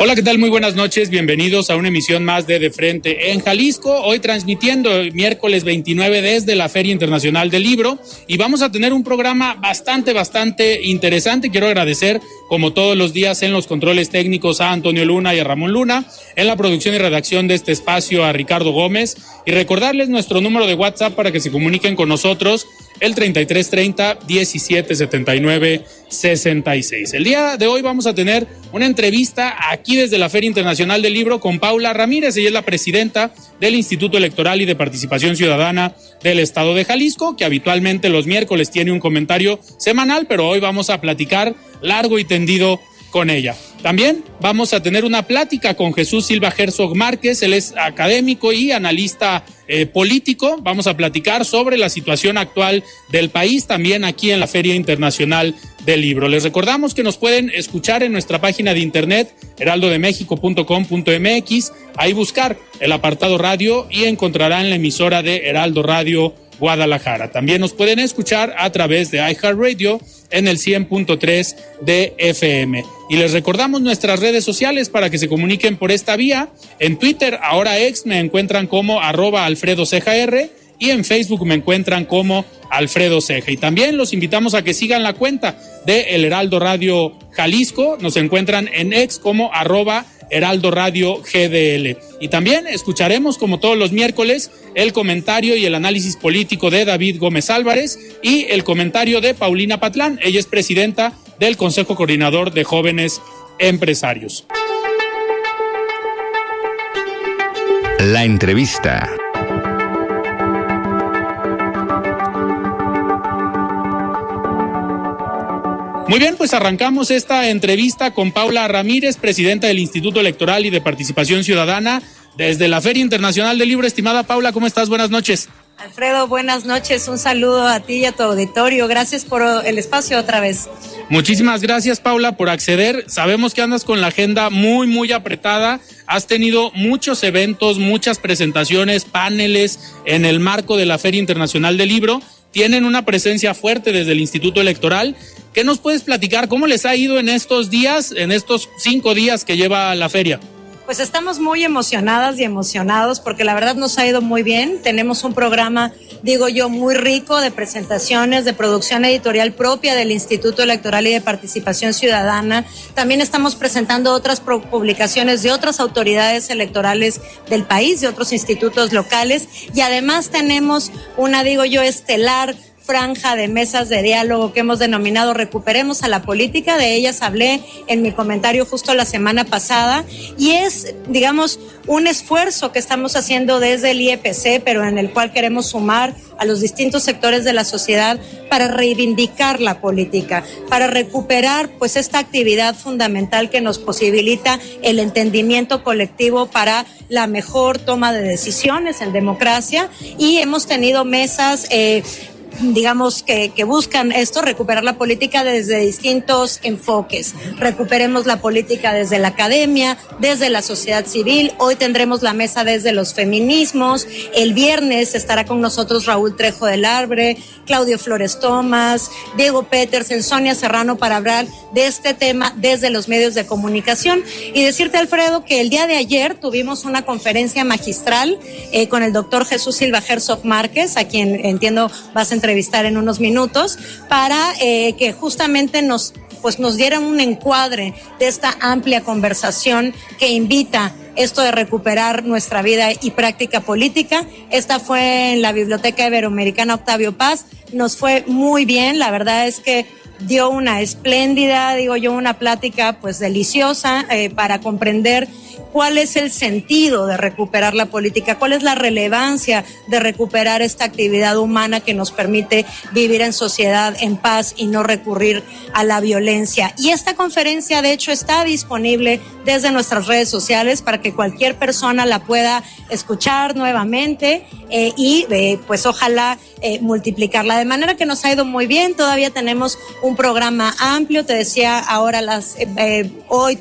Hola, ¿qué tal? Muy buenas noches. Bienvenidos a una emisión más de De Frente en Jalisco. Hoy transmitiendo miércoles 29 desde la Feria Internacional del Libro. Y vamos a tener un programa bastante, bastante interesante. Quiero agradecer, como todos los días, en los controles técnicos a Antonio Luna y a Ramón Luna. En la producción y redacción de este espacio a Ricardo Gómez. Y recordarles nuestro número de WhatsApp para que se comuniquen con nosotros el 3330 1779 66. El día de hoy vamos a tener una entrevista aquí desde la Feria Internacional del Libro con Paula Ramírez. Ella es la presidenta del Instituto Electoral y de Participación Ciudadana del Estado de Jalisco, que habitualmente los miércoles tiene un comentario semanal, pero hoy vamos a platicar largo y tendido con ella. También vamos a tener una plática con Jesús Silva Herzog Márquez, él es académico y analista eh, político. Vamos a platicar sobre la situación actual del país también aquí en la Feria Internacional del Libro. Les recordamos que nos pueden escuchar en nuestra página de internet heraldodemexico.com.mx, ahí buscar el apartado radio y encontrarán la emisora de Heraldo Radio Guadalajara. También nos pueden escuchar a través de iHeartRadio en el 100.3 de FM. Y les recordamos nuestras redes sociales para que se comuniquen por esta vía. En Twitter, ahora ex, me encuentran como arroba Alfredo y en Facebook me encuentran como Alfredo Ceja. Y también los invitamos a que sigan la cuenta de El Heraldo Radio Jalisco. Nos encuentran en ex como arroba Heraldo Radio GDL. Y también escucharemos, como todos los miércoles, el comentario y el análisis político de David Gómez Álvarez y el comentario de Paulina Patlán. Ella es presidenta del Consejo Coordinador de Jóvenes Empresarios. La entrevista. Muy bien, pues arrancamos esta entrevista con Paula Ramírez, presidenta del Instituto Electoral y de Participación Ciudadana, desde la Feria Internacional del Libro. Estimada Paula, ¿cómo estás? Buenas noches. Alfredo, buenas noches. Un saludo a ti y a tu auditorio. Gracias por el espacio otra vez. Muchísimas gracias, Paula, por acceder. Sabemos que andas con la agenda muy, muy apretada. Has tenido muchos eventos, muchas presentaciones, paneles en el marco de la Feria Internacional del Libro tienen una presencia fuerte desde el Instituto Electoral. ¿Qué nos puedes platicar? ¿Cómo les ha ido en estos días, en estos cinco días que lleva la feria? Pues estamos muy emocionadas y emocionados porque la verdad nos ha ido muy bien. Tenemos un programa, digo yo, muy rico de presentaciones, de producción editorial propia del Instituto Electoral y de Participación Ciudadana. También estamos presentando otras publicaciones de otras autoridades electorales del país, de otros institutos locales. Y además tenemos una, digo yo, estelar franja de mesas de diálogo que hemos denominado Recuperemos a la Política. De ellas hablé en mi comentario justo la semana pasada. Y es, digamos, un esfuerzo que estamos haciendo desde el IEPC, pero en el cual queremos sumar a los distintos sectores de la sociedad para reivindicar la política, para recuperar pues esta actividad fundamental que nos posibilita el entendimiento colectivo para la mejor toma de decisiones en democracia y hemos tenido mesas eh, digamos, que, que, buscan esto, recuperar la política desde distintos enfoques. Recuperemos la política desde la academia, desde la sociedad civil. Hoy tendremos la mesa desde los feminismos. El viernes estará con nosotros Raúl Trejo del Arbre, Claudio Flores Tomás, Diego Petersen, Sonia Serrano para hablar de este tema desde los medios de comunicación. Y decirte, Alfredo, que el día de ayer tuvimos una conferencia magistral eh, con el doctor Jesús Silva Herzog Márquez, a quien entiendo vas a entrevistar en unos minutos, para eh, que justamente nos pues nos diera un encuadre de esta amplia conversación que invita esto de recuperar nuestra vida y práctica política. Esta fue en la Biblioteca Iberoamericana Octavio Paz. Nos fue muy bien, la verdad es que dio una espléndida, digo yo, una plática pues deliciosa eh, para comprender cuál es el sentido de recuperar la política, cuál es la relevancia de recuperar esta actividad humana que nos permite vivir en sociedad en paz y no recurrir a la violencia. Y esta conferencia, de hecho, está disponible desde nuestras redes sociales para que cualquier persona la pueda escuchar nuevamente eh, y eh, pues ojalá eh, multiplicarla. De manera que nos ha ido muy bien, todavía tenemos un programa amplio, te decía ahora las, hoy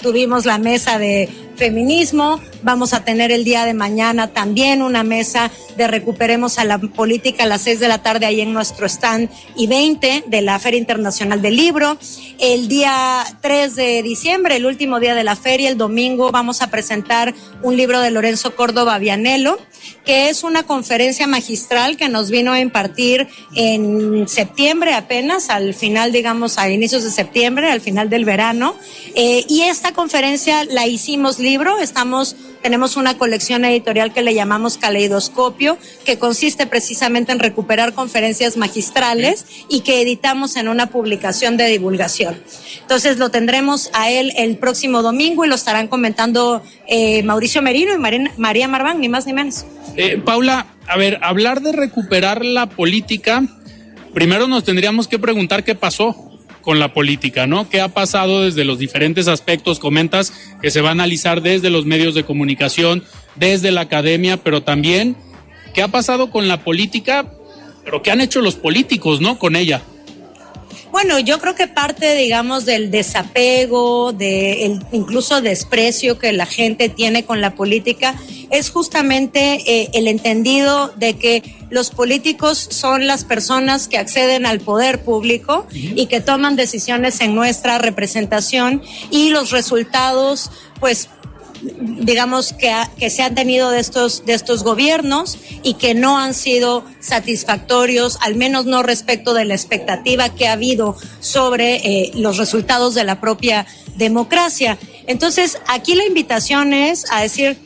tuvimos la mesa de eh, feminismo. Vamos a tener el día de mañana también una mesa de Recuperemos a la Política a las 6 de la tarde ahí en nuestro stand y 20 de la Feria Internacional del Libro. El día 3 de diciembre, el último día de la feria, el domingo, vamos a presentar un libro de Lorenzo Córdoba Vianello, que es una conferencia magistral que nos vino a impartir en septiembre apenas, al final, digamos, a inicios de septiembre, al final del verano. Eh, y esta conferencia la hicimos libro, estamos tenemos una colección editorial que le llamamos Caleidoscopio, que consiste precisamente en recuperar conferencias magistrales y que editamos en una publicación de divulgación. Entonces lo tendremos a él el próximo domingo y lo estarán comentando eh, Mauricio Merino y María Marván, ni más ni menos. Eh, Paula, a ver, hablar de recuperar la política, primero nos tendríamos que preguntar qué pasó con la política, ¿no? ¿Qué ha pasado desde los diferentes aspectos? Comentas que se va a analizar desde los medios de comunicación, desde la academia, pero también qué ha pasado con la política, pero qué han hecho los políticos, ¿no? Con ella. Bueno, yo creo que parte, digamos, del desapego, de incluso desprecio que la gente tiene con la política, es justamente eh, el entendido de que los políticos son las personas que acceden al poder público y que toman decisiones en nuestra representación y los resultados, pues digamos, que, que se han tenido de estos, de estos gobiernos y que no han sido satisfactorios, al menos no respecto de la expectativa que ha habido sobre eh, los resultados de la propia democracia. Entonces, aquí la invitación es a decir,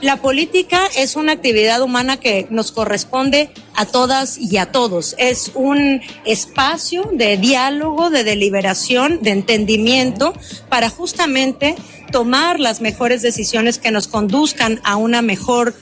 la política es una actividad humana que nos corresponde a todas y a todos. Es un espacio de diálogo, de deliberación, de entendimiento para justamente tomar las mejores decisiones que nos conduzcan a una mejor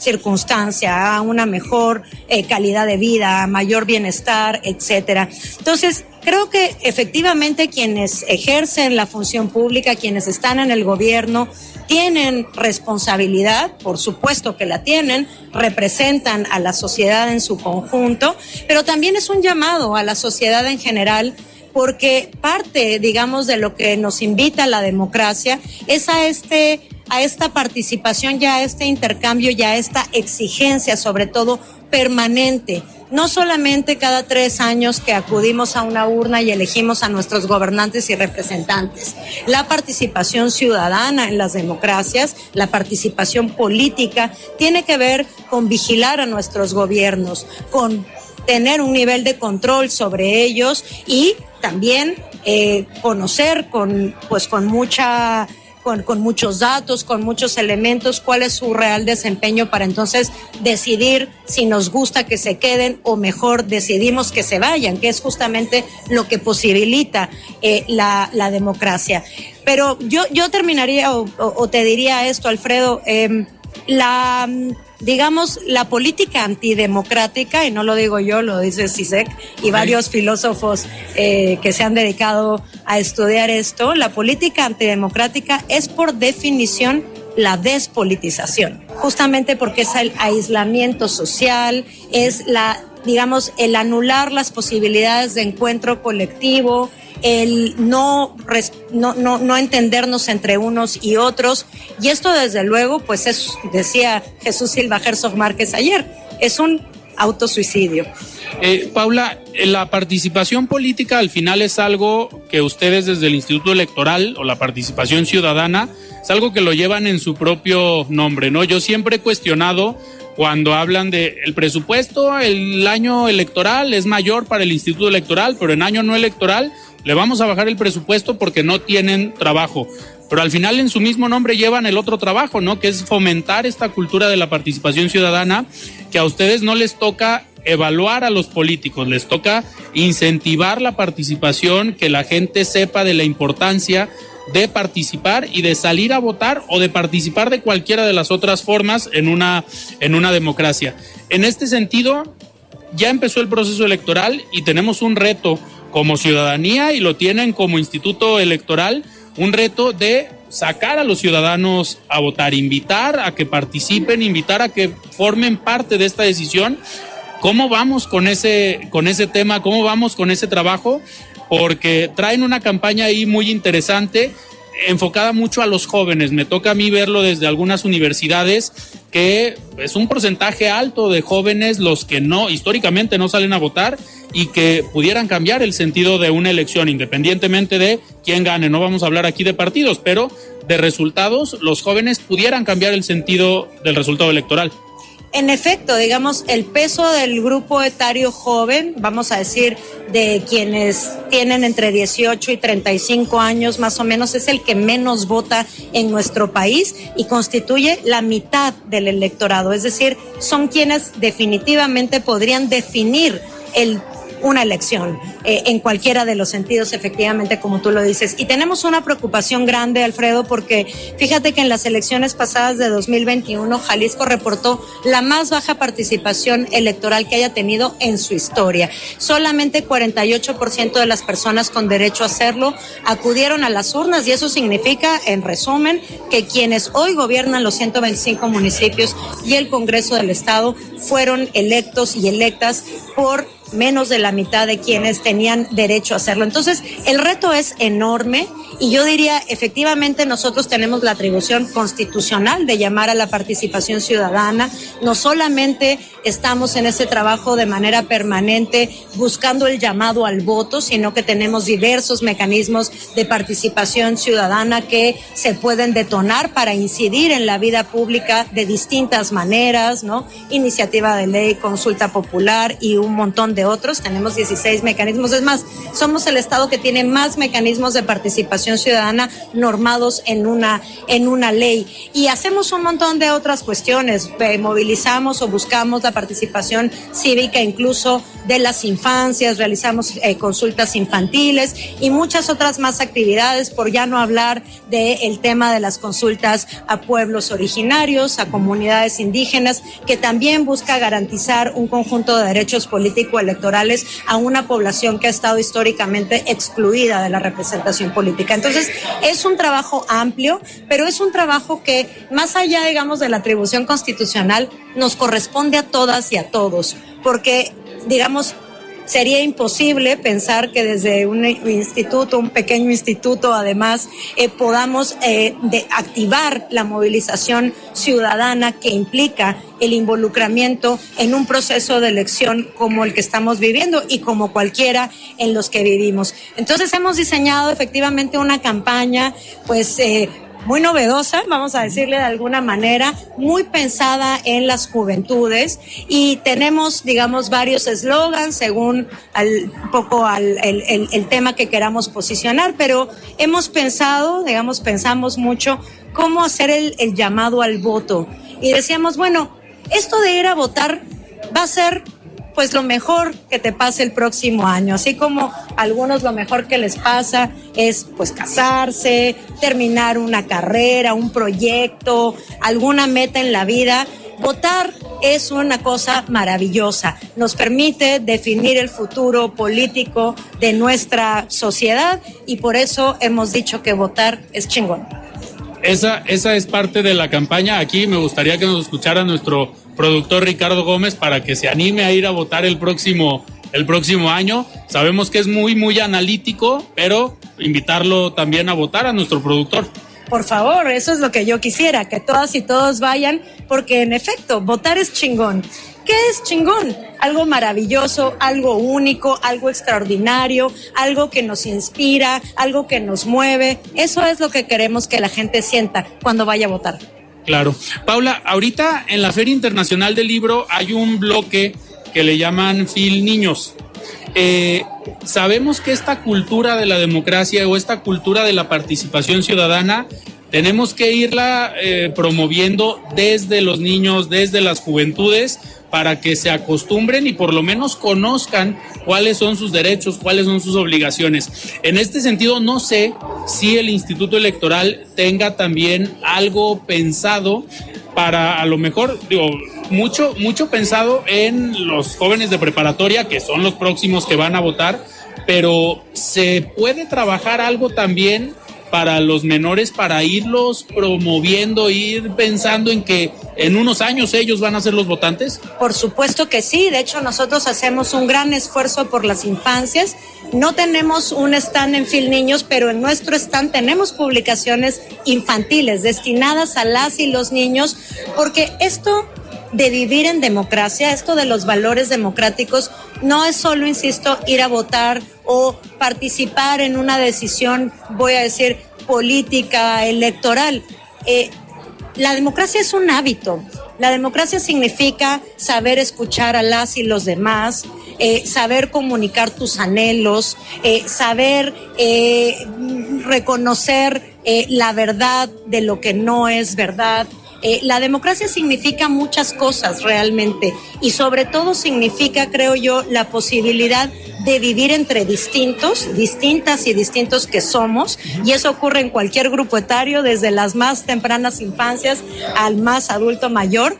circunstancia, a una mejor eh, calidad de vida, a mayor bienestar, etcétera. Entonces, creo que efectivamente quienes ejercen la función pública, quienes están en el gobierno, tienen responsabilidad, por supuesto que la tienen, representan a la sociedad en su conjunto, pero también es un llamado a la sociedad en general porque parte, digamos, de lo que nos invita la democracia es a este a esta participación, ya a este intercambio, ya a esta exigencia, sobre todo permanente, no solamente cada tres años que acudimos a una urna y elegimos a nuestros gobernantes y representantes. La participación ciudadana en las democracias, la participación política, tiene que ver con vigilar a nuestros gobiernos, con tener un nivel de control sobre ellos y también eh, conocer con, pues, con mucha con, con, muchos datos, con muchos elementos, cuál es su real desempeño para entonces decidir si nos gusta que se queden o mejor decidimos que se vayan, que es justamente lo que posibilita eh, la, la, democracia. Pero yo, yo terminaría o, te diría esto, Alfredo, eh, la digamos, la política antidemocrática, y no lo digo yo, lo dice CISEC y varios filósofos eh, que se han dedicado a estudiar esto, la política antidemocrática es por definición la despolitización, justamente porque es el aislamiento social, es la digamos, el anular las posibilidades de encuentro colectivo, el no, no, no, no entendernos entre unos y otros. Y esto, desde luego, pues es, decía Jesús Silva Herzog Márquez ayer, es un autosuicidio. Eh, Paula, la participación política al final es algo que ustedes desde el Instituto Electoral o la participación ciudadana es algo que lo llevan en su propio nombre, ¿no? Yo siempre he cuestionado cuando hablan de el presupuesto, el año electoral es mayor para el Instituto Electoral, pero en año no electoral le vamos a bajar el presupuesto porque no tienen trabajo. Pero al final en su mismo nombre llevan el otro trabajo, ¿no? Que es fomentar esta cultura de la participación ciudadana, que a ustedes no les toca evaluar a los políticos, les toca incentivar la participación, que la gente sepa de la importancia de participar y de salir a votar o de participar de cualquiera de las otras formas en una, en una democracia. En este sentido, ya empezó el proceso electoral y tenemos un reto como ciudadanía y lo tienen como instituto electoral, un reto de sacar a los ciudadanos a votar, invitar a que participen, invitar a que formen parte de esta decisión. ¿Cómo vamos con ese, con ese tema? ¿Cómo vamos con ese trabajo? porque traen una campaña ahí muy interesante enfocada mucho a los jóvenes. Me toca a mí verlo desde algunas universidades que es un porcentaje alto de jóvenes los que no históricamente no salen a votar y que pudieran cambiar el sentido de una elección independientemente de quién gane. No vamos a hablar aquí de partidos, pero de resultados, los jóvenes pudieran cambiar el sentido del resultado electoral. En efecto, digamos, el peso del grupo etario joven, vamos a decir, de quienes tienen entre 18 y 35 años más o menos, es el que menos vota en nuestro país y constituye la mitad del electorado. Es decir, son quienes definitivamente podrían definir el una elección eh, en cualquiera de los sentidos, efectivamente, como tú lo dices. Y tenemos una preocupación grande, Alfredo, porque fíjate que en las elecciones pasadas de 2021, Jalisco reportó la más baja participación electoral que haya tenido en su historia. Solamente 48% de las personas con derecho a hacerlo acudieron a las urnas y eso significa, en resumen, que quienes hoy gobiernan los 125 municipios y el Congreso del Estado fueron electos y electas por menos de la mitad de quienes tenían derecho a hacerlo. Entonces, el reto es enorme y yo diría, efectivamente, nosotros tenemos la atribución constitucional de llamar a la participación ciudadana. No solamente estamos en ese trabajo de manera permanente buscando el llamado al voto, sino que tenemos diversos mecanismos de participación ciudadana que se pueden detonar para incidir en la vida pública de distintas maneras, ¿no? Iniciativa de ley, consulta popular y un montón de otros. Tenemos 16 mecanismos. Es más, somos el Estado que tiene más mecanismos de participación ciudadana normados en una, en una ley. Y hacemos un montón de otras cuestiones. movilizamos o buscamos la participación cívica incluso de las infancias, realizamos eh, consultas infantiles y muchas otras más actividades, por ya no hablar del tema de las consultas a pueblos originarios, a comunidades indígenas, que también busca garantizar un conjunto de derechos político-electorales a una población que ha estado históricamente excluida de la representación política. Entonces, es un trabajo amplio, pero es un trabajo que, más allá, digamos, de la atribución constitucional, nos corresponde a todas y a todos, porque, digamos, sería imposible pensar que desde un instituto, un pequeño instituto, además, eh, podamos eh, activar la movilización ciudadana que implica el involucramiento en un proceso de elección como el que estamos viviendo y como cualquiera en los que vivimos. Entonces hemos diseñado efectivamente una campaña, pues eh, muy novedosa, vamos a decirle de alguna manera, muy pensada en las juventudes. Y tenemos, digamos, varios eslogans según un poco al, el, el, tema que queramos posicionar, pero hemos pensado, digamos, pensamos mucho cómo hacer el, el llamado al voto. Y decíamos, bueno, esto de ir a votar va a ser pues lo mejor que te pase el próximo año, así como algunos lo mejor que les pasa es pues casarse, terminar una carrera, un proyecto, alguna meta en la vida. Votar es una cosa maravillosa. Nos permite definir el futuro político de nuestra sociedad y por eso hemos dicho que votar es chingón. Esa, esa es parte de la campaña. Aquí me gustaría que nos escuchara nuestro productor Ricardo Gómez para que se anime a ir a votar el próximo, el próximo año. Sabemos que es muy, muy analítico, pero invitarlo también a votar a nuestro productor. Por favor, eso es lo que yo quisiera, que todas y todos vayan, porque en efecto, votar es chingón. ¿Qué es chingón? Algo maravilloso, algo único, algo extraordinario, algo que nos inspira, algo que nos mueve. Eso es lo que queremos que la gente sienta cuando vaya a votar. Claro. Paula, ahorita en la Feria Internacional del Libro hay un bloque que le llaman Fil Niños. eh, sabemos que esta cultura de la democracia o esta cultura de la participación ciudadana tenemos que irla eh, promoviendo desde los niños, desde las juventudes, para que se acostumbren y por lo menos conozcan cuáles son sus derechos, cuáles son sus obligaciones. En este sentido, no sé si el Instituto Electoral tenga también algo pensado para a lo mejor, digo, mucho, mucho pensado en los jóvenes de preparatoria, que son los próximos que van a votar, pero se puede trabajar algo también para los menores para irlos promoviendo, ir pensando en que en unos años ellos van a ser los votantes? Por supuesto que sí, de hecho nosotros hacemos un gran esfuerzo por las infancias. No tenemos un stand en Fil Niños, pero en nuestro stand tenemos publicaciones infantiles destinadas a las y los niños, porque esto de vivir en democracia, esto de los valores democráticos, no es solo, insisto, ir a votar o participar en una decisión, voy a decir, política, electoral. Eh, la democracia es un hábito. La democracia significa saber escuchar a las y los demás, eh, saber comunicar tus anhelos, eh, saber reconocer la verdad de lo que no es verdad, eh, la democracia significa muchas cosas realmente y sobre todo significa, creo yo, la posibilidad de vivir entre distintos, distintas y distintos que somos, y eso ocurre en cualquier grupo etario, desde las más tempranas infancias al más adulto mayor,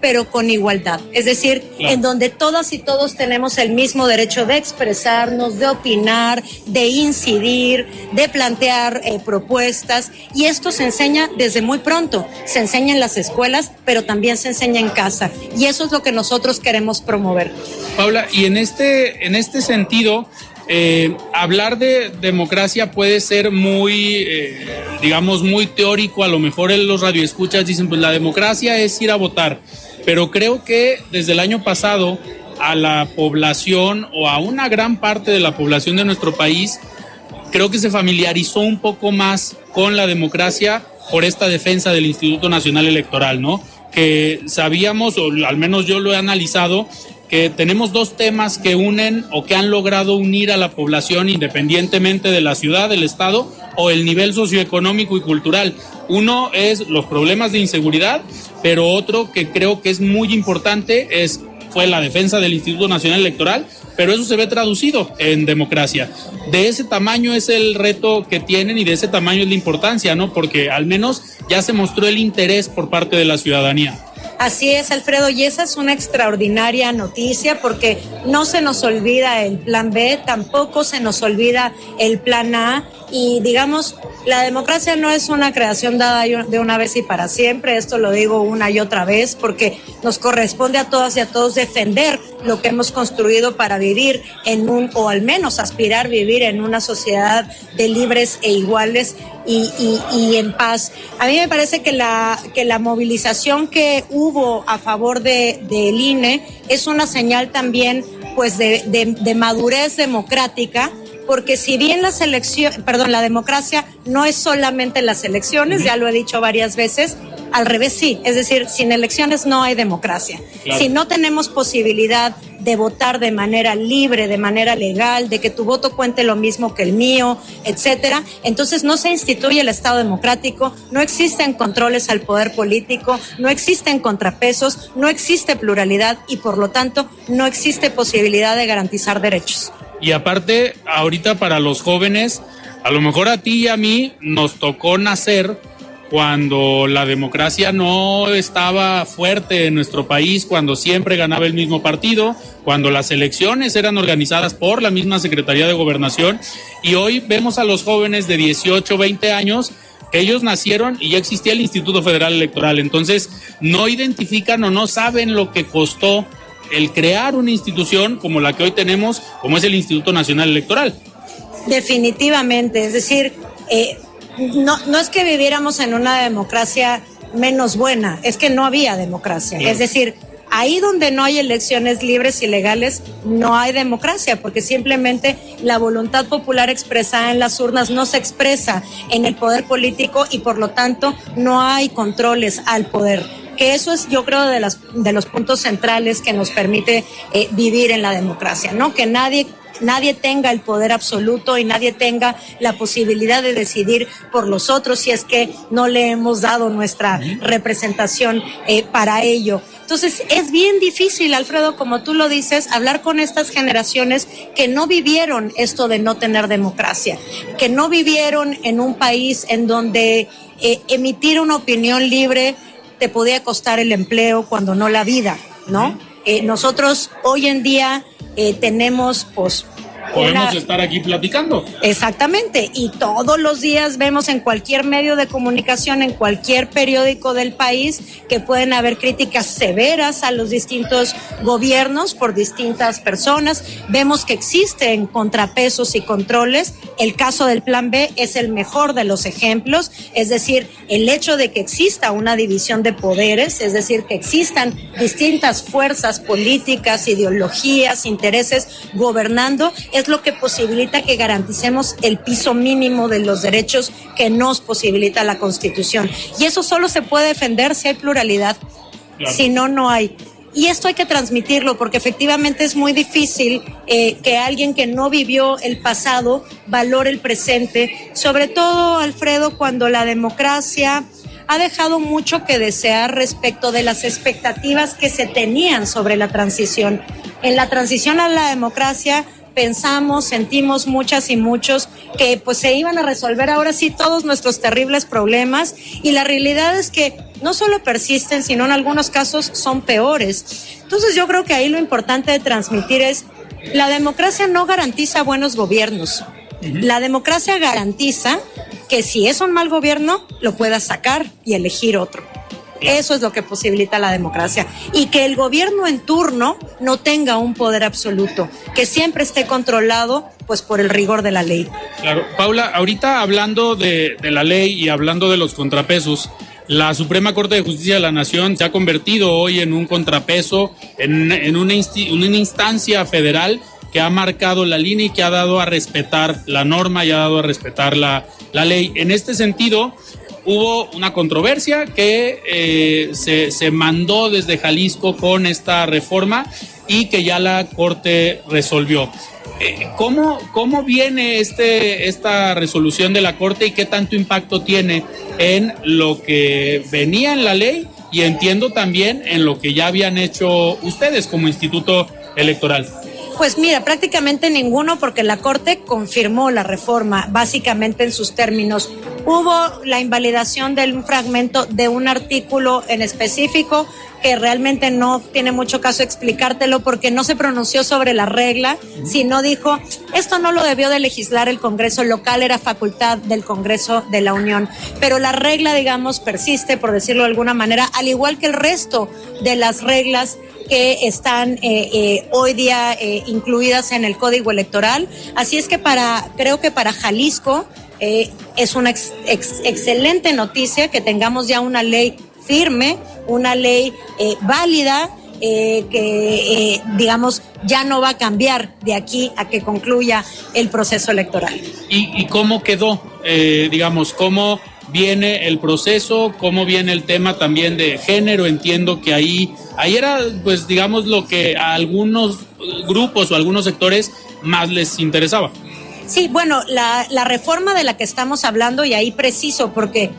pero con igualdad. Es decir, en donde todas y todos tenemos el mismo derecho de expresarnos, de opinar, de incidir, de plantear eh, propuestas. Y esto se enseña desde muy pronto. Se enseña en las escuelas, pero también se enseña en casa. Y eso es lo que nosotros queremos promover. Paula, y en este, en este sentido, eh, hablar de democracia puede ser muy, eh, digamos, muy teórico. A lo mejor en los radioescuchas dicen, pues la democracia es ir a votar pero creo que desde el año pasado a la población o a una gran parte de la población de nuestro país, creo que se familiarizó un poco más con la democracia por esta defensa del Instituto Nacional Electoral, ¿no? Que sabíamos, o al menos yo lo he analizado, que tenemos dos temas que unen o que han logrado unir a la población independientemente de la ciudad, del estado o el nivel socioeconómico y cultural. Uno es los problemas de inseguridad, pero otro que creo que es muy importante es fue la defensa del Instituto Nacional Electoral, pero eso se ve traducido en democracia. De ese tamaño es el reto que tienen y de ese tamaño es la importancia, ¿no? Porque al menos ya se mostró el interés por parte de la ciudadanía. Así es, Alfredo, y esa es una extraordinaria noticia porque no se nos olvida el plan B, tampoco se nos olvida el plan A y digamos, la democracia no es una creación dada de una vez y para siempre, esto lo digo una y otra vez porque nos corresponde a todas y a todos defender lo que hemos construido para vivir en un, o al menos aspirar a vivir en una sociedad de libres e iguales y, y, en paz. A mí me parece que la, que la movilización que hubo a favor de, del INE es una señal también pues de, de madurez democrática porque si bien la selección, perdón, la democracia no es solamente las elecciones, ya lo he dicho varias veces, al revés sí, es decir, sin elecciones no hay democracia. Si no tenemos posibilidad de votar de manera libre, de manera legal, de que tu voto cuente lo mismo que el mío, etcétera, entonces no se instituye el Estado democrático, no existen controles al poder político, no existen contrapesos, no existe pluralidad y por lo tanto no existe posibilidad de garantizar derechos. Y aparte, ahorita para los jóvenes, a lo mejor a ti y a mí nos tocó nacer cuando la democracia no estaba fuerte en nuestro país, cuando siempre ganaba el mismo partido, cuando las elecciones eran organizadas por la misma Secretaría de Gobernación y hoy vemos a los jóvenes de 18, 20 años que ellos nacieron y ya existía el Instituto Federal Electoral, entonces no identifican o no saben lo que costó el crear una institución como la que hoy tenemos, como es el Instituto Nacional Electoral. Definitivamente, es decir, eh, no, no es que viviéramos en una democracia menos buena, es que no había democracia. Es decir, ahí donde no hay elecciones libres y legales, no hay democracia, porque simplemente la voluntad popular expresada en las urnas no se expresa en el poder político y por lo tanto no hay controles al poder que eso es yo creo de, las, de los puntos centrales que nos permite eh, vivir en la democracia, ¿no? Que nadie nadie tenga el poder absoluto y nadie tenga la posibilidad de decidir por los otros si es que no le hemos dado nuestra representación eh, para ello. Entonces es bien difícil, Alfredo, como tú lo dices, hablar con estas generaciones que no vivieron esto de no tener democracia, que no vivieron en un país en donde eh, emitir una opinión libre te podía costar el empleo cuando no la vida, ¿no? Eh, nosotros hoy en día eh, tenemos pues podemos estar aquí platicando. Exactamente, y todos los días vemos en cualquier medio de comunicación, en cualquier periódico del país, que pueden haber críticas severas a los distintos gobiernos por distintas personas. Vemos que existen contrapesos y controles. El caso del Plan B es el mejor de los ejemplos, es decir, el hecho de que exista una división de poderes, es decir, que existan distintas fuerzas políticas, ideologías, intereses gobernando, es lo que posibilita que garanticemos el piso mínimo de los derechos que nos posibilita la Constitución. Y eso solo se puede defender si hay pluralidad, si no, no hay. Y esto hay que transmitirlo porque efectivamente es muy difícil eh, que alguien que no vivió el pasado valore el presente, sobre todo, Alfredo, cuando la democracia ha dejado mucho que desear respecto de las expectativas que se tenían sobre la transición. En la transición a la democracia pensamos, sentimos muchas y muchos que pues se iban a resolver ahora sí todos nuestros terribles problemas y la realidad es que no solo persisten, sino en algunos casos son peores. Entonces yo creo que ahí lo importante de transmitir es la democracia no garantiza buenos gobiernos. La democracia garantiza que si es un mal gobierno, lo puedas sacar y elegir otro. Eso es lo que posibilita la democracia. Y que el gobierno en turno no tenga un poder absoluto, que siempre esté controlado pues por el rigor de la ley. Claro, Paula, ahorita hablando de, la ley y hablando de los contrapesos, la Suprema Corte de Justicia de la Nación se ha convertido hoy en un contrapeso, en, una, una instancia federal que ha marcado la línea y que ha dado a respetar la norma y ha dado a respetar la ley. En este sentido, hubo una controversia que eh, se, mandó desde Jalisco con esta reforma y que ya la Corte resolvió. Eh, ¿cómo, ¿Cómo viene este, esta resolución de la Corte y qué tanto impacto tiene en lo que venía en la ley y entiendo también en lo que ya habían hecho ustedes como Instituto Electoral? Pues mira, prácticamente ninguno porque la Corte confirmó la reforma básicamente en sus términos. Hubo la invalidación de un fragmento de un artículo en específico que realmente no tiene mucho caso explicártelo porque no se pronunció sobre la regla, sino dijo, esto no lo debió de legislar el Congreso local, era facultad del Congreso de la Unión. Pero la regla, digamos, persiste, por decirlo de alguna manera, al igual que el resto de las reglas que están eh, eh, hoy día eh, incluidas en el código electoral. Así es que para, creo que para Jalisco es una excelente noticia que tengamos ya una ley firme, una ley válida. que digamos ya no va a cambiar de aquí a que concluya el proceso electoral. ¿Y, y cómo quedó? digamos, ¿cómo viene el proceso, cómo viene el tema también de género. Entiendo que ahí, ahí era, pues, digamos, lo que a algunos grupos o algunos sectores más les interesaba. Sí, bueno, la, la reforma de la que estamos hablando, y ahí preciso, porque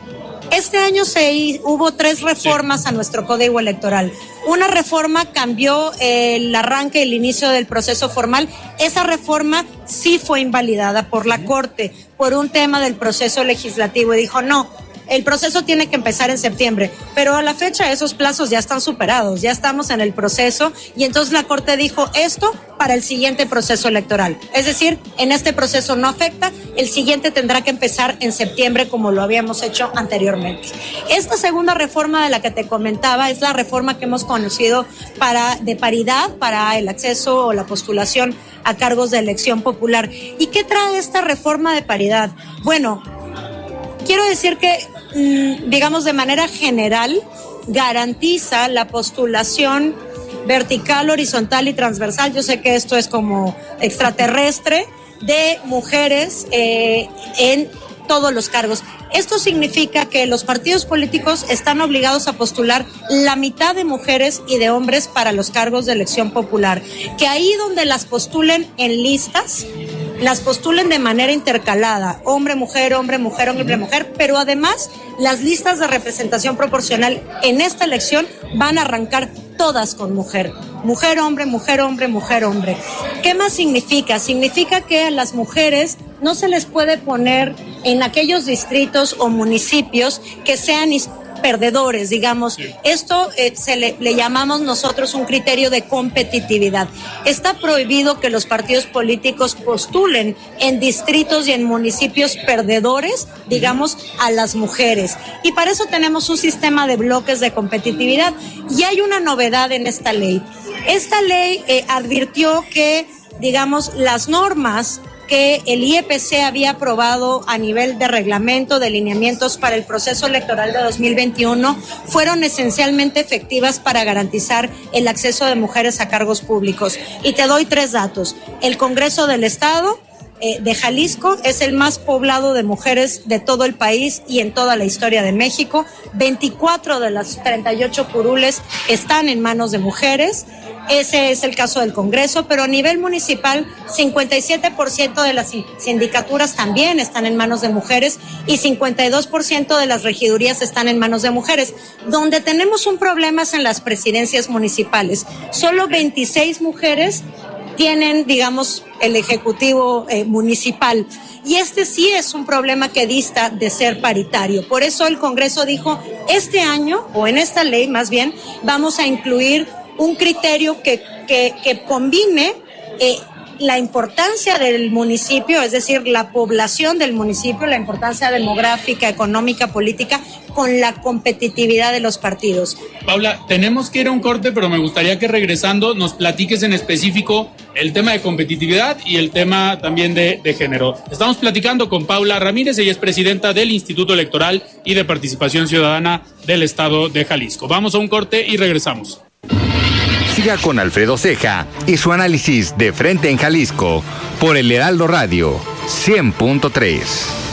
este año se hubo tres reformas a nuestro código electoral. Una reforma cambió el arranque, el inicio del proceso formal. Esa reforma sí fue invalidada por la Corte por un tema del proceso legislativo y dijo, no, el proceso tiene que empezar en septiembre, pero a la fecha esos plazos ya están superados, ya estamos en el proceso y entonces la Corte dijo esto para el siguiente proceso electoral. Es decir, en este proceso no afecta, el siguiente tendrá que empezar en septiembre como lo habíamos hecho anteriormente. Esta segunda reforma de la que te comentaba es la reforma que hemos conocido para de paridad para el acceso o la postulación a cargos de elección popular. ¿Y qué trae esta reforma de paridad? Bueno, quiero decir que, digamos, de manera general, garantiza la postulación vertical, horizontal y transversal. Yo sé que esto es como extraterrestre de mujeres eh, en todos los cargos. Esto significa que los partidos políticos están obligados a postular la mitad de mujeres y de hombres para los cargos de elección popular, que ahí donde las postulen en listas, las postulen de manera intercalada, hombre, mujer, hombre, mujer, hombre, mujer, pero además las listas de representación proporcional en esta elección van a arrancar todas con mujer. Mujer, hombre, mujer, hombre, mujer, hombre. ¿Qué más significa? Significa que a las mujeres no se les puede poner en aquellos distritos o municipios que sean perdedores, digamos. Esto eh, se le, le, llamamos nosotros un criterio de competitividad. Está prohibido que los partidos políticos postulen en distritos y en municipios perdedores, digamos, a las mujeres. Y para eso tenemos un sistema de bloques de competitividad. Y hay una novedad en esta ley. Esta ley eh, advirtió que, digamos, las normas que el IEPC había aprobado a nivel de reglamento de lineamientos para el proceso electoral de 2021 fueron esencialmente efectivas para garantizar el acceso de mujeres a cargos públicos. Y te doy tres datos. El Congreso del Estado, eh, de Jalisco es el más poblado de mujeres de todo el país y en toda la historia de México. 24 de las 38 curules están en manos de mujeres. Ese es el caso del Congreso, pero a nivel municipal, 57% de las sindicaturas también están en manos de mujeres y 52% de las regidurías están en manos de mujeres. Donde tenemos un problema es en las presidencias municipales. Solo 26 mujeres tienen, digamos, el Ejecutivo eh, municipal. Y este sí es un problema que dista de ser paritario. Por eso el Congreso dijo, este año, o en esta ley más bien, vamos a incluir un criterio que, que, combine eh, la importancia del municipio, es decir, la población del municipio, la importancia demográfica, económica, política, con la competitividad de los partidos. Paula, tenemos que ir a un corte, pero me gustaría que regresando nos platiques en específico el tema de competitividad y el tema también de, de género. Estamos platicando con Paula Ramírez, ella es presidenta del Instituto Electoral y de Participación Ciudadana del Estado de Jalisco. Vamos a un corte y regresamos. Siga con Alfredo Ceja y su análisis de frente en Jalisco por el Heraldo Radio 100.3.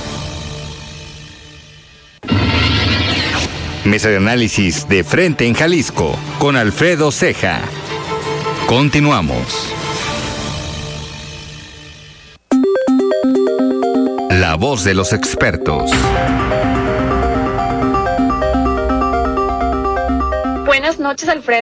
Mesa de análisis de frente en Jalisco con Alfredo Ceja. Continuamos. La voz de los expertos. Buenas noches, Alfredo.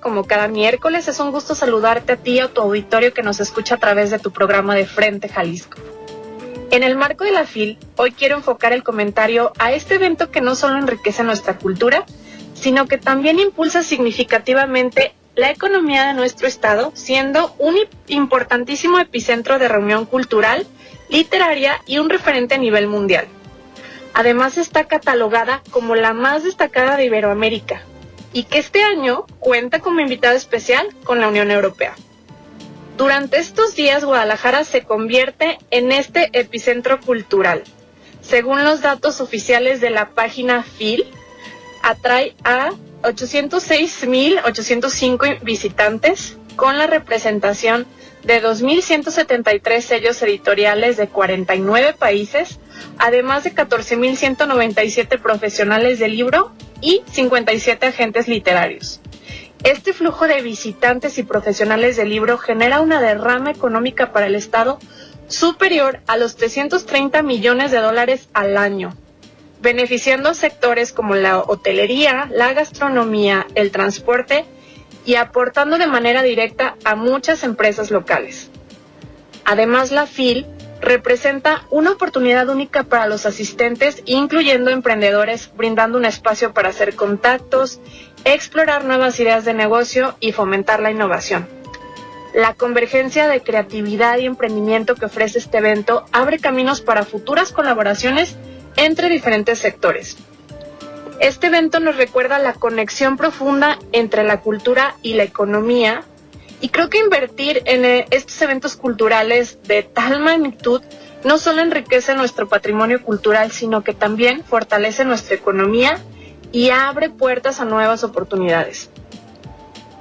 Como cada miércoles, es un gusto saludarte a ti y a tu auditorio que nos escucha a través de tu programa de Frente Jalisco. En el marco de la FIL, hoy quiero enfocar el comentario a este evento que no solo enriquece nuestra cultura, sino que también impulsa significativamente la economía de nuestro estado, siendo un importantísimo epicentro de reunión cultural, literaria y un referente a nivel mundial. Además está catalogada como la más destacada de Iberoamérica y que este año cuenta como invitado especial con la Unión Europea. Durante estos días Guadalajara se convierte en este epicentro cultural. Según los datos oficiales de la página FIL, atrae a 806.805 visitantes con la representación de 2.173 sellos editoriales de 49 países, además de 14.197 profesionales del libro y 57 agentes literarios. Este flujo de visitantes y profesionales del libro genera una derrama económica para el Estado superior a los 330 millones de dólares al año, beneficiando sectores como la hotelería, la gastronomía, el transporte y aportando de manera directa a muchas empresas locales. Además, la FIL representa una oportunidad única para los asistentes, incluyendo emprendedores, brindando un espacio para hacer contactos, explorar nuevas ideas de negocio y fomentar la innovación. La convergencia de creatividad y emprendimiento que ofrece este evento abre caminos para futuras colaboraciones entre diferentes sectores. Este evento nos recuerda la conexión profunda entre la cultura y la economía y creo que invertir en eh, estos eventos culturales de tal magnitud no solo enriquece nuestro patrimonio cultural, sino que también fortalece nuestra economía y abre puertas a nuevas oportunidades.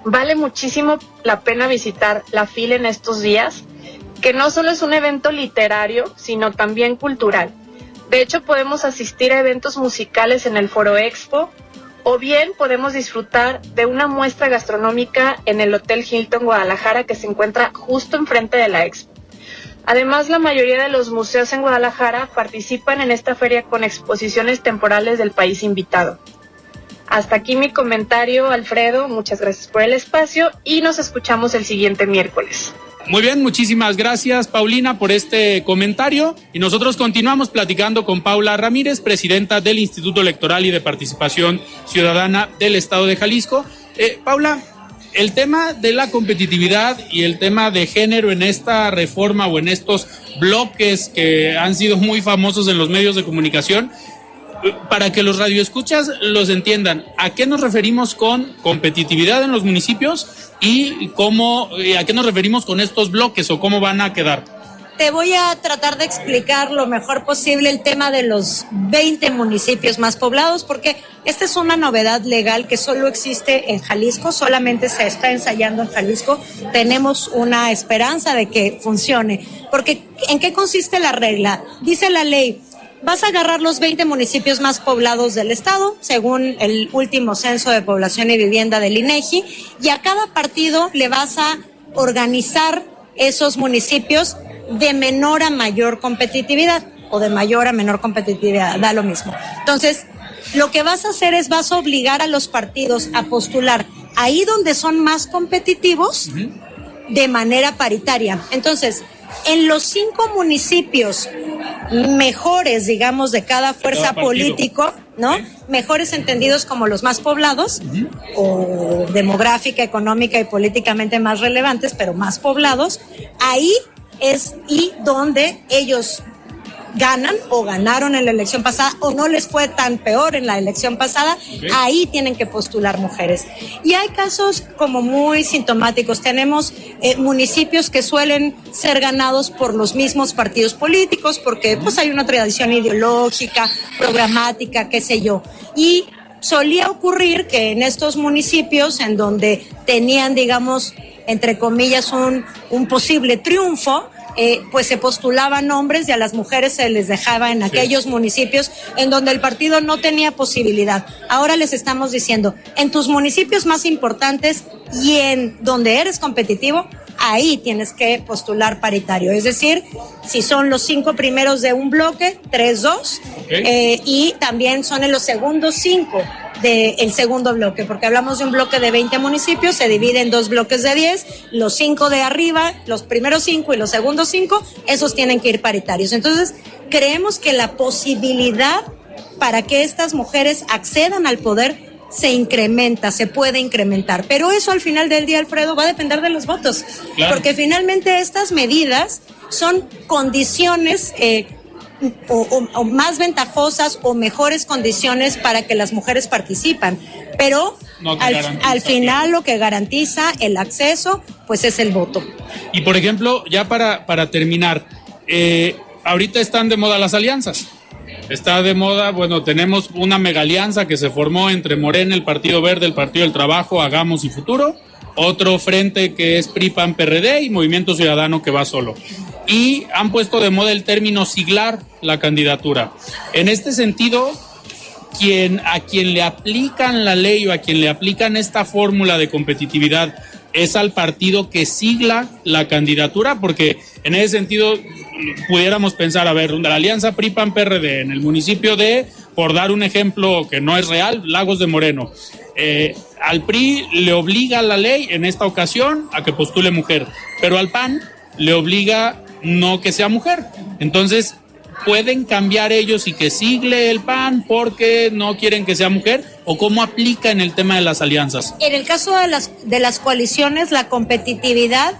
Vale muchísimo la pena visitar la FIL en estos días, que no solo es un evento literario, sino también cultural. De hecho, podemos asistir a eventos musicales en el Foro Expo, o bien podemos disfrutar de una muestra gastronómica en el Hotel Hilton Guadalajara que se encuentra justo enfrente de la expo. Además, la mayoría de los museos en Guadalajara participan en esta feria con exposiciones temporales del país invitado. Hasta aquí mi comentario, Alfredo. Muchas gracias por el espacio y nos escuchamos el siguiente miércoles. Muy bien, muchísimas gracias Paulina por este comentario y nosotros continuamos platicando con Paula Ramírez, presidenta del Instituto Electoral y de Participación Ciudadana del Estado de Jalisco. Eh, Paula, el tema de la competitividad y el tema de género en esta reforma o en estos bloques que han sido muy famosos en los medios de comunicación, para que los radioescuchas los entiendan, ¿a qué nos referimos con competitividad en los municipios y cómo, a qué nos referimos con estos bloques o cómo van a quedar? Te voy a tratar de explicar lo mejor posible el tema de los 20 municipios más poblados, porque esta es una novedad legal que solo existe en Jalisco, solamente se está ensayando en Jalisco. Tenemos una esperanza de que funcione, porque ¿en qué consiste la regla? Dice la ley, vas a agarrar los 20 municipios más poblados del estado, según el último censo de población y vivienda del INEGI, y a cada partido le vas a organizar esos municipios de menor a mayor competitividad o de mayor a menor competitividad, da lo mismo. Entonces, lo que vas a hacer es vas a obligar a los partidos a postular ahí donde son más competitivos de manera paritaria. Entonces, en los cinco municipios mejores, digamos, de cada fuerza político, ¿no? Mejores entendidos como los más poblados, o demográfica, económica y políticamente más relevantes, pero más poblados, ahí es y donde ellos ganan o ganaron en la elección pasada o no les fue tan peor en la elección pasada, ahí tienen que postular mujeres. Y hay casos como muy sintomáticos. Tenemos eh, municipios que suelen ser ganados por los mismos partidos políticos porque pues hay una tradición ideológica, programática, qué sé yo. Y solía ocurrir que en estos municipios en donde tenían, digamos, entre comillas, un, un posible triunfo, eh, pues se postulaban hombres y a las mujeres se les dejaba en aquellos municipios en donde el partido no tenía posibilidad. Ahora les estamos diciendo, en tus municipios más importantes y en donde eres competitivo, ahí tienes que postular paritario. Es decir, si son los cinco primeros de un bloque, tres, dos, eh, y también son en los segundos cinco del segundo bloque, porque hablamos de un bloque de 20 municipios, se divide en dos bloques de 10, los cinco de arriba, los primeros cinco y los segundos cinco, esos tienen que ir paritarios. Entonces, creemos que la posibilidad para que estas mujeres accedan al poder se incrementa, se puede incrementar. Pero eso al final del día, Alfredo, va a depender de los votos. Porque finalmente estas medidas son condiciones eh, o, más ventajosas o mejores condiciones para que las mujeres participan. Pero al, final lo que garantiza el acceso, pues es el voto. Y por ejemplo, ya para, para terminar, eh, ahorita están de moda las alianzas. Está de moda, bueno, tenemos una mega alianza que se formó entre Morena, el Partido Verde, el Partido del Trabajo, Hagamos y Futuro, otro frente que es PRIPAN PRD y Movimiento Ciudadano que va solo. Y han puesto de moda el término siglar la candidatura. En este sentido, quien, a quien le aplican la ley o a quien le aplican esta fórmula de competitividad es al partido que sigla la candidatura, porque en ese sentido pudiéramos pensar, a ver, la alianza PRI-PAN-PRD en el municipio de, por dar un ejemplo que no es real, Lagos de Moreno. Eh, al PRI le obliga la ley en esta ocasión a que postule mujer, pero al PAN le obliga no que sea mujer. Entonces, pueden cambiar ellos y que sigle el PAN porque no quieren que sea mujer o cómo aplica en el tema de las alianzas? En el caso de las de las coaliciones la competitividad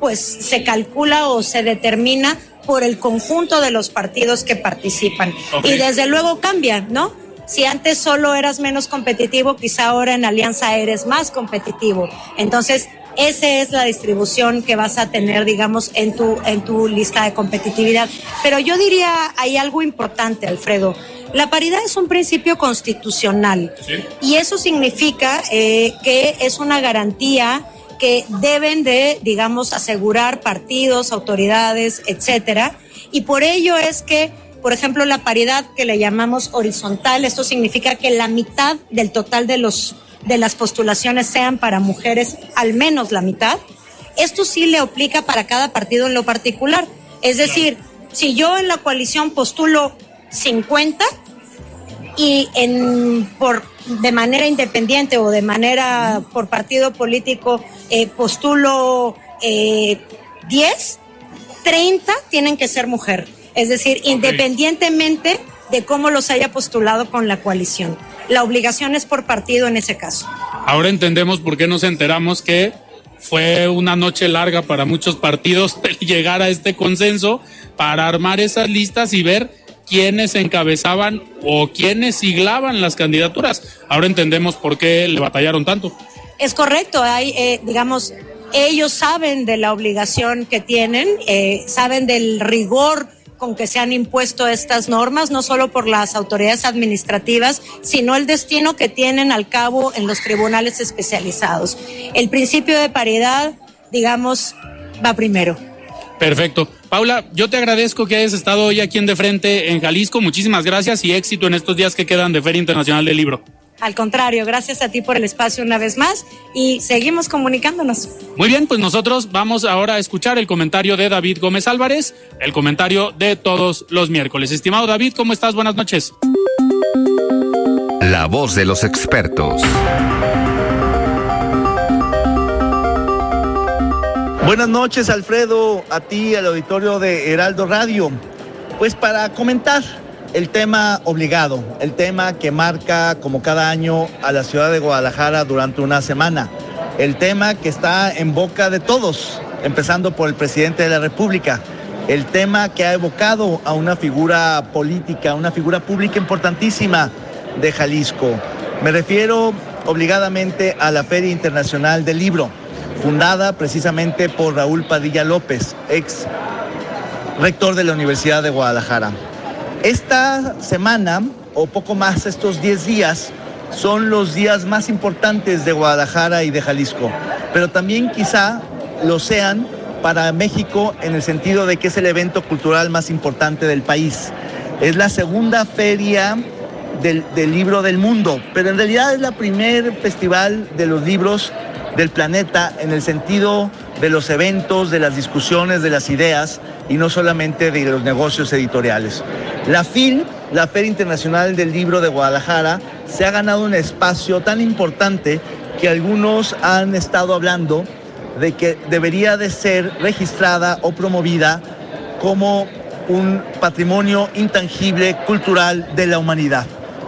pues se calcula o se determina por el conjunto de los partidos que participan y desde luego cambian, ¿no? Si antes solo eras menos competitivo, quizá ahora en alianza eres más competitivo. Entonces, esa es la distribución que vas a tener, digamos, en tu, en tu lista de competitividad. Pero yo diría, hay algo importante, Alfredo. La paridad es un principio constitucional y eso significa eh, que es una garantía que deben de, digamos, asegurar partidos, autoridades, etcétera. Y por ello es que, por ejemplo, la paridad que le llamamos horizontal, esto significa que la mitad del total de los de las postulaciones sean para mujeres, al menos la mitad. Esto sí le aplica para cada partido en lo particular. Es decir, si yo en la coalición postulo 50 y en por de manera independiente o de manera por partido político eh, postulo eh, 10, 30 tienen que ser mujer. Es decir, independientemente de cómo los haya postulado con la coalición. La obligación es por partido en ese caso. Ahora entendemos por qué nos enteramos que fue una noche larga para muchos partidos llegar a este consenso para armar esas listas y ver quiénes encabezaban o quiénes siglaban las candidaturas. Ahora entendemos por qué le batallaron tanto. Es correcto, hay, eh, digamos, ellos saben de la obligación que tienen, eh, saben del rigor con que se han impuesto estas normas, no solo por las autoridades administrativas, sino el destino que tienen al cabo en los tribunales especializados. El principio de paridad, digamos, va primero. Perfecto. Paula, yo te agradezco que hayas estado hoy aquí en De Frente en Jalisco. Muchísimas gracias y éxito en estos días que quedan de Feria Internacional del Libro. Al contrario, gracias a ti por el espacio una vez más y seguimos comunicándonos. Muy bien, pues nosotros vamos ahora a escuchar el comentario de David Gómez Álvarez, el comentario de todos los miércoles. Estimado David, ¿cómo estás? Buenas noches. La voz de los expertos. Buenas noches, Alfredo, a ti, al auditorio de Heraldo Radio. Pues para comentar el tema obligado, el tema que marca como cada año a la ciudad de Guadalajara durante una semana, el tema que está en boca de todos, empezando por el presidente de la República, el tema que ha evocado a una figura política, una figura pública importantísima de Jalisco. Me refiero obligadamente a la Feria Internacional del Libro, fundada precisamente por Raúl Padilla López, ex rector de la Universidad de Guadalajara. Esta semana, o poco más, estos 10 días, son los días más importantes de Guadalajara y de Jalisco, pero también quizá lo sean para México en el sentido de que es el evento cultural más importante del país. Es la segunda feria del, libro del mundo, pero en realidad es la primer festival de los libros del planeta en el sentido de los eventos, de las discusiones, de las ideas y no solamente de los negocios editoriales. La FIL, la Feria Internacional del Libro de Guadalajara, se ha ganado un espacio tan importante que algunos han estado hablando de que debería de ser registrada o promovida como un patrimonio intangible cultural de la humanidad.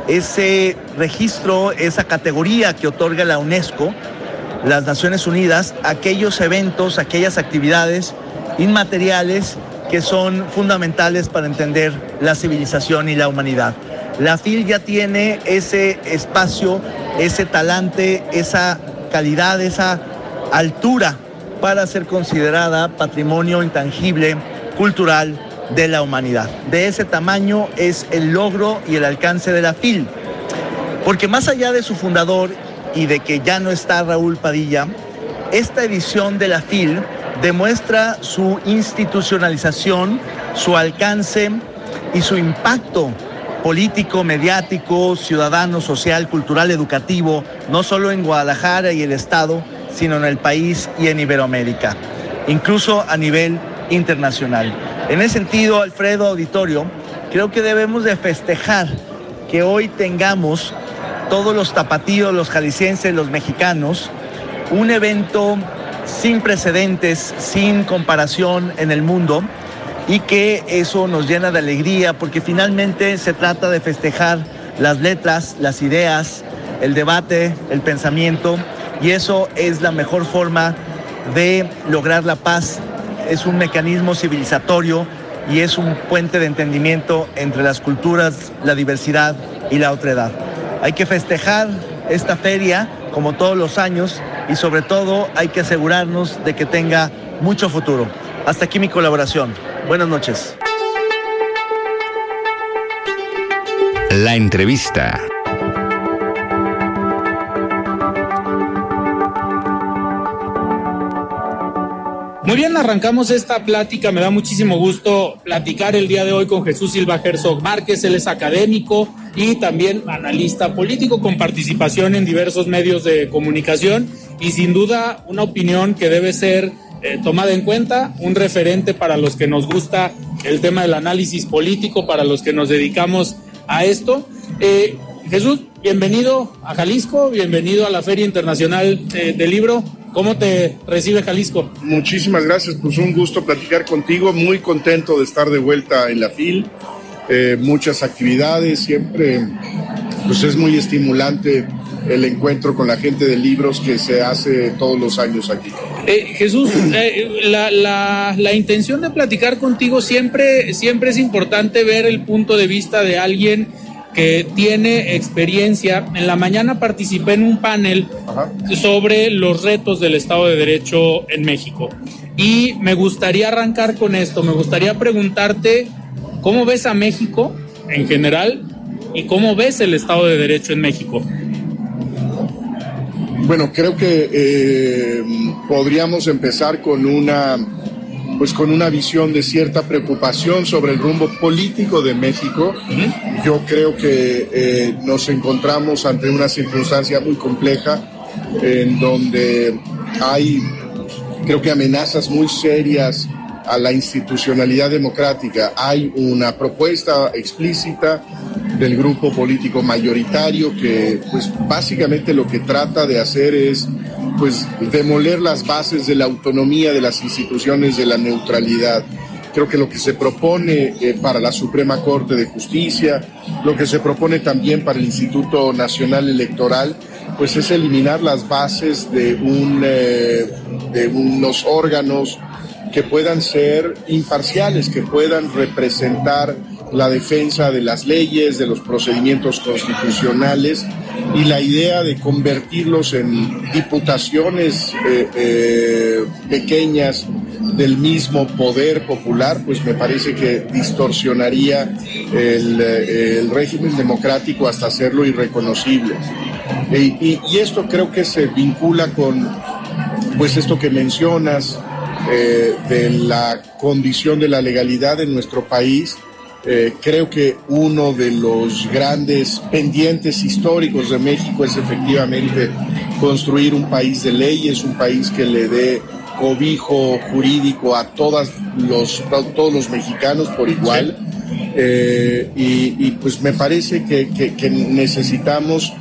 Ese registro, esa categoría que otorga la UNESCO, las Naciones Unidas aquellos eventos, aquellas actividades inmateriales que son fundamentales para entender la civilización y la humanidad. La FIL ya tiene ese espacio, ese talante, esa calidad, esa altura para ser considerada patrimonio intangible cultural de la humanidad. De ese tamaño es el logro y el alcance de la FIL. Porque más allá de su fundador y de que ya no está Raúl Padilla, esta edición de la FIL demuestra su institucionalización, su alcance y su impacto político, mediático, ciudadano, social, cultural, educativo, no solo en Guadalajara y el Estado, sino en el país y en Iberoamérica, incluso a nivel internacional. En ese sentido, Alfredo Auditorio, creo que debemos de festejar que hoy tengamos todos los tapatíos, los jaliscienses, los mexicanos, un evento sin precedentes, sin comparación en el mundo y que eso nos llena de alegría porque finalmente se trata de festejar las letras, las ideas, el debate, el pensamiento y eso es la mejor forma de lograr la paz. Es un mecanismo civilizatorio y es un puente de entendimiento entre las culturas, la diversidad y la otredad. Hay que festejar esta feria como todos los años y sobre todo hay que asegurarnos de que tenga mucho futuro. Hasta aquí mi colaboración. Buenas noches. La entrevista. Muy bien, arrancamos esta plática. Me da muchísimo gusto platicar el día de hoy con Jesús Silva Herzog Márquez. Él es académico y también analista político con participación en diversos medios de comunicación y sin duda una opinión que debe ser eh, tomada en cuenta, un referente para los que nos gusta el tema del análisis político, para los que nos dedicamos a esto. Eh, Jesús, bienvenido a Jalisco, bienvenido a la Feria Internacional eh, del Libro. ¿Cómo te recibe Jalisco? Muchísimas gracias, pues un gusto platicar contigo, muy contento de estar de vuelta en la FIL, eh, muchas actividades, siempre pues es muy estimulante el encuentro con la gente de libros que se hace todos los años aquí. Eh, Jesús, eh, la, la, la, intención de platicar contigo siempre, siempre es importante ver el punto de vista de alguien que tiene experiencia. En la mañana participé en un panel Ajá. sobre los retos del Estado de Derecho en México. Y me gustaría arrancar con esto. Me gustaría preguntarte cómo ves a México en general y cómo ves el Estado de Derecho en México. Bueno, creo que eh, podríamos empezar con una pues con una visión de cierta preocupación sobre el rumbo político de México. Yo creo que eh, nos encontramos ante una circunstancia muy compleja en donde hay, creo que amenazas muy serias a la institucionalidad democrática. Hay una propuesta explícita del grupo político mayoritario que pues básicamente lo que trata de hacer es pues demoler las bases de la autonomía de las instituciones de la neutralidad. Creo que lo que se propone eh, para la Suprema Corte de Justicia, lo que se propone también para el Instituto Nacional Electoral, pues es eliminar las bases de, un, eh, de unos órganos que puedan ser imparciales, que puedan representar la defensa de las leyes, de los procedimientos constitucionales y la idea de convertirlos en diputaciones eh, eh, pequeñas del mismo poder popular, pues me parece que distorsionaría el, eh, régimen democrático hasta hacerlo irreconocible. Y, y, esto creo que se vincula con pues esto que mencionas de la condición de la legalidad en nuestro país eh, creo que uno de los grandes pendientes históricos de México es efectivamente construir un país de leyes, un país que le dé cobijo jurídico a todas los, todos los mexicanos por igual. Eh, y, pues me parece que, necesitamos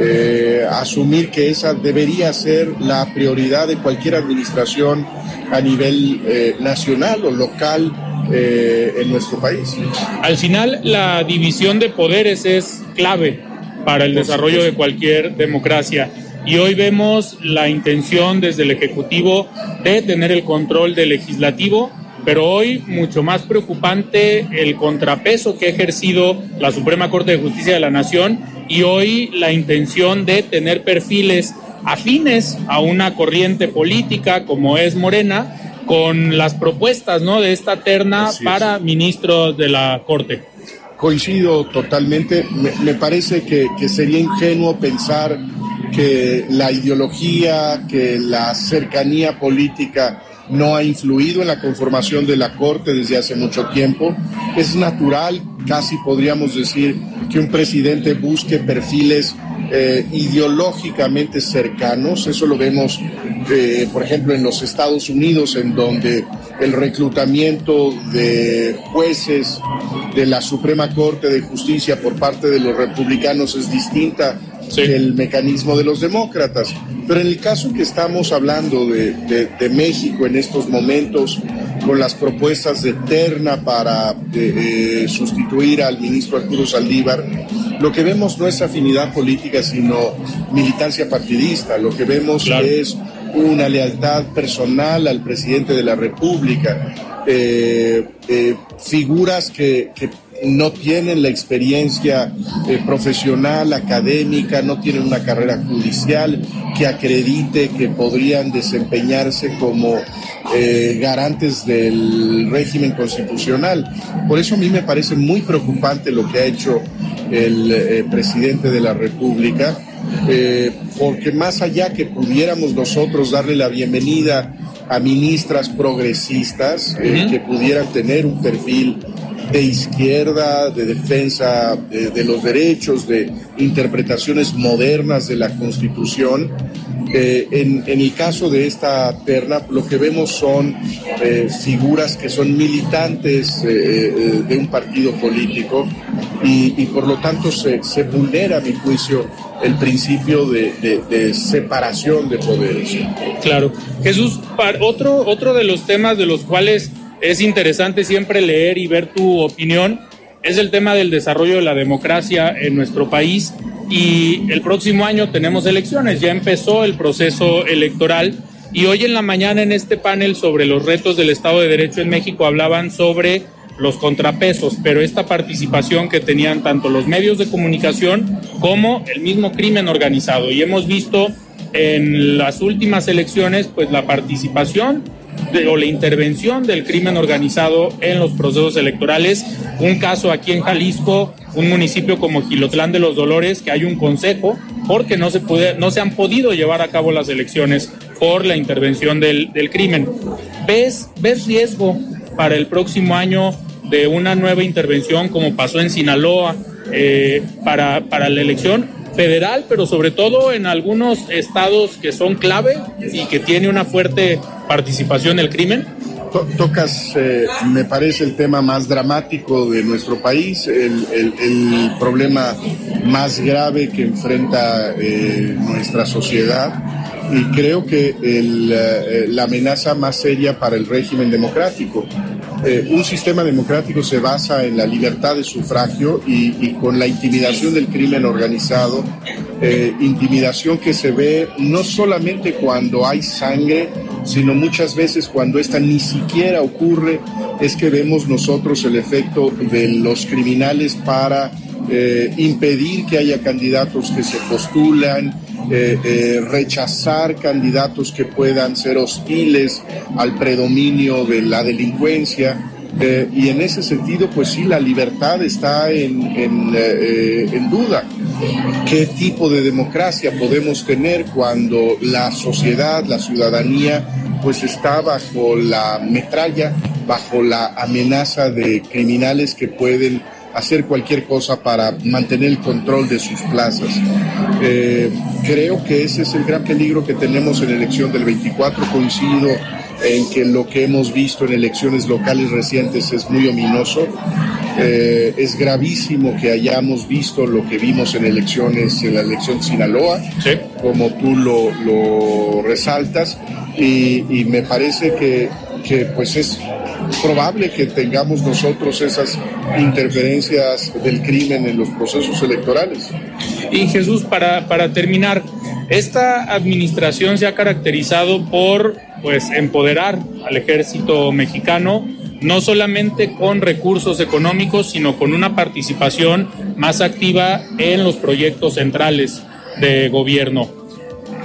eh, asumir que esa debería ser la prioridad de cualquier administración a nivel nacional o local eh, en nuestro país. Al final, la división de poderes es clave para el desarrollo de cualquier democracia. Y hoy vemos la intención desde el Ejecutivo de tener el control del legislativo, pero hoy mucho más preocupante el contrapeso que ha ejercido la Suprema Corte de Justicia de la Nación y hoy la intención de tener perfiles afines a una corriente política como es Morena, con las propuestas ¿no? de esta terna para ministros de la Corte. Coincido totalmente. Me, me parece que, que, sería ingenuo pensar que la ideología, que la cercanía política no ha influido en la conformación de la Corte desde hace mucho tiempo. Es natural casi podríamos decir que un presidente busque perfiles eh, ideológicamente cercanos. Eso lo vemos, eh, por ejemplo, en los Estados Unidos, en donde el reclutamiento de jueces de la Suprema Corte de Justicia por parte de los republicanos es distinta el mecanismo de los demócratas. Pero en el caso que estamos hablando de, de, México en estos momentos, con las propuestas de Terna para eh, sustituir al ministro Arturo Saldívar, lo que vemos no es afinidad política, sino militancia partidista. Lo que vemos es una lealtad personal al presidente de la República. Eh, eh, figuras que, que no tienen la experiencia eh, profesional, académica, no tienen una carrera judicial que acredite que podrían desempeñarse como eh, garantes del régimen constitucional. Por eso a mí me parece muy preocupante lo que ha hecho el eh, presidente de la República, porque más allá que pudiéramos nosotros darle la bienvenida a ministras progresistas que pudieran tener un perfil de izquierda, de defensa de, los derechos, de interpretaciones modernas de la Constitución. Eh, en, el caso de esta terna, lo que vemos son eh, figuras que son militantes eh, de un partido político y, por lo tanto se, se, vulnera, a mi juicio, el principio de, de, separación de poderes. Claro. Jesús, otro, otro de los temas de los cuales es interesante siempre leer y ver tu opinión. Es el tema del desarrollo de la democracia en nuestro país y el próximo año tenemos elecciones, ya empezó el proceso electoral y hoy en la mañana en este panel sobre los retos del Estado de Derecho en México hablaban sobre los contrapesos, pero esta participación que tenían tanto los medios de comunicación como el mismo crimen organizado. Y hemos visto en las últimas elecciones pues la participación o la intervención del crimen organizado en los procesos electorales. Un caso aquí en Jalisco, un municipio como Gilotlán de los Dolores, que hay un consejo porque no se, puede, no se han podido llevar a cabo las elecciones por la intervención del, del crimen. ¿Ves, ¿Ves riesgo para el próximo año de una nueva intervención como pasó en Sinaloa eh, para, para la elección? federal, pero sobre todo en algunos estados que son clave y que tiene una fuerte participación el crimen? tocas, eh, me parece, el tema más dramático de nuestro país, el, el, problema más grave que enfrenta eh, nuestra sociedad y creo que el, eh, la amenaza más seria para el régimen democrático. un sistema democrático se basa en la libertad de sufragio y, con la intimidación del crimen organizado eh, intimidación que se ve no solamente cuando hay sangre, sino muchas veces cuando esta ni siquiera ocurre, es que vemos nosotros el efecto de los criminales para eh, impedir que haya candidatos que se postulan, eh, rechazar candidatos que puedan ser hostiles al predominio de la delincuencia. Eh, y en ese sentido, pues sí, la libertad está en, en, eh, en, duda. ¿Qué tipo de democracia podemos tener cuando la sociedad, la ciudadanía, pues está bajo la metralla, bajo la amenaza de criminales que pueden hacer cualquier cosa para mantener el control de sus plazas. Eh, creo que ese es el gran peligro que tenemos en la elección del 24. Coincido en que lo que hemos visto en elecciones locales recientes es muy ominoso. Eh, es gravísimo que hayamos visto lo que vimos en elecciones, en la elección de Sinaloa, como tú lo, resaltas, y, y, me parece que, que pues es probable que tengamos nosotros esas interferencias del crimen en los procesos electorales. Y Jesús, para, para terminar, esta administración se ha caracterizado por pues empoderar al ejército mexicano no solamente con recursos económicos, sino con una participación más activa en los proyectos centrales de gobierno.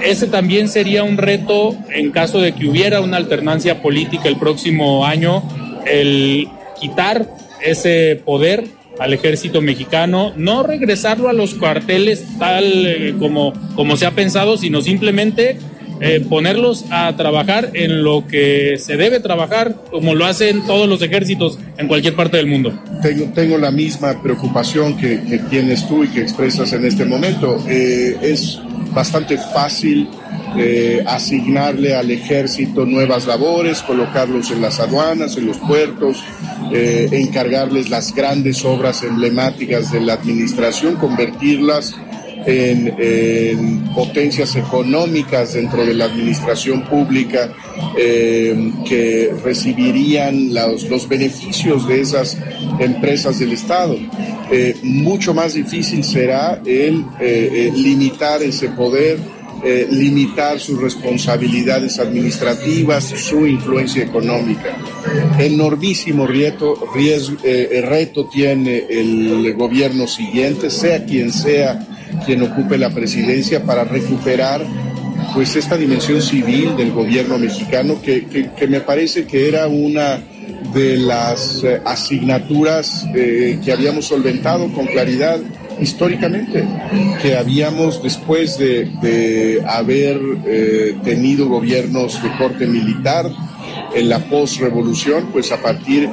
Ese también sería un reto en caso de que hubiera una alternancia política el próximo año, el quitar ese poder al ejército mexicano, no regresarlo a los cuarteles tal eh, como, como se ha pensado, sino simplemente eh, ponerlos a trabajar en lo que se debe trabajar, como lo hacen todos los ejércitos en cualquier parte del mundo. Tengo, la misma preocupación que, tienes tú y que expresas en este momento. Eh, es bastante fácil eh, asignarle al ejército nuevas labores, colocarlos en las aduanas, en los puertos, encargarles las grandes obras emblemáticas de la administración, convertirlas en, potencias económicas dentro de la administración pública eh, que recibirían los, los, beneficios de esas empresas del Estado. Eh, mucho más difícil será el eh, limitar ese poder. limitar sus responsabilidades administrativas, su influencia económica. Enormísimo reto, reto tiene el gobierno siguiente, sea quien sea quien ocupe la presidencia para recuperar pues esta dimensión civil del gobierno mexicano que, que, me parece que era una de las eh, asignaturas eh, que habíamos solventado con claridad históricamente, que habíamos después de, de haber eh, tenido gobiernos de corte militar, en la postrevolución, pues a partir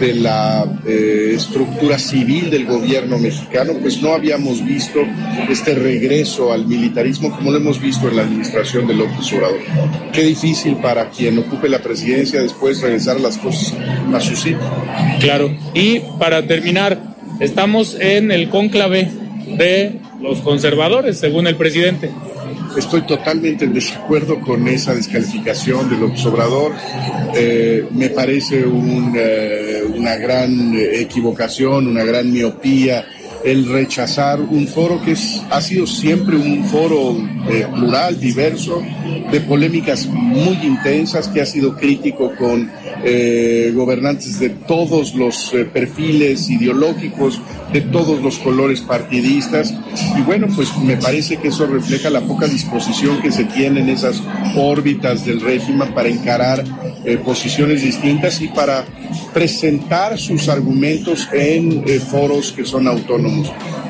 de la eh, estructura civil del gobierno mexicano, pues no habíamos visto este regreso al militarismo como lo hemos visto en la administración de López Obrador. Qué difícil para quien ocupe la presidencia después regresar las cosas a su sitio. Claro, y para terminar, estamos en el cónclave de los conservadores, según el presidente. Estoy totalmente en desacuerdo con esa descalificación del observador. Eh, me parece eh, una gran equivocación, una gran miopía el rechazar un foro que ha sido siempre un foro eh, plural, diverso, de polémicas muy intensas, que ha sido crítico con eh, gobernantes de todos los eh, perfiles ideológicos, de todos los colores partidistas. Y bueno, pues me parece que eso refleja la poca disposición que se tiene en esas órbitas del régimen para encarar posiciones distintas y para presentar sus argumentos en foros que son autónomos.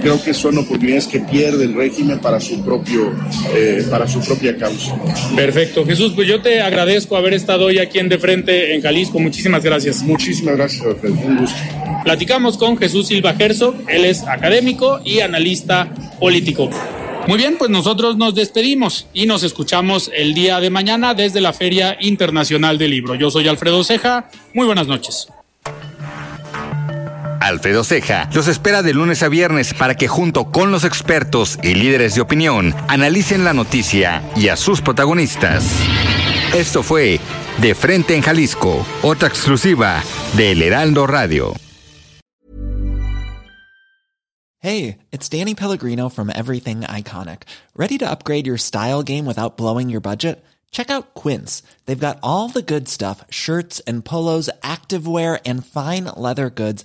Creo que son oportunidades que pierde el régimen para su propio, eh, para su propia causa. Perfecto, Jesús, pues yo te agradezco haber estado hoy aquí en De Frente en Jalisco. Muchísimas gracias. Muchísimas gracias, Alfredo. Un gusto. Platicamos con Jesús Silva Herzog, él es académico y analista político. Muy bien, pues nosotros nos despedimos y nos escuchamos el día de mañana desde la Feria Internacional del Libro. Yo soy Alfredo Ceja. Muy buenas noches. Alfredo Ceja los espera de lunes a viernes para que junto con los expertos y líderes de opinión analicen la noticia y a sus protagonistas. Esto fue De Frente en Jalisco, otra exclusiva de El Heraldo Radio. Hey, it's Danny Pellegrino from Everything Iconic. ¿Ready to upgrade your style game without blowing your budget? Check out Quince. They've got all the good stuff shirts and polos, activewear, and fine leather goods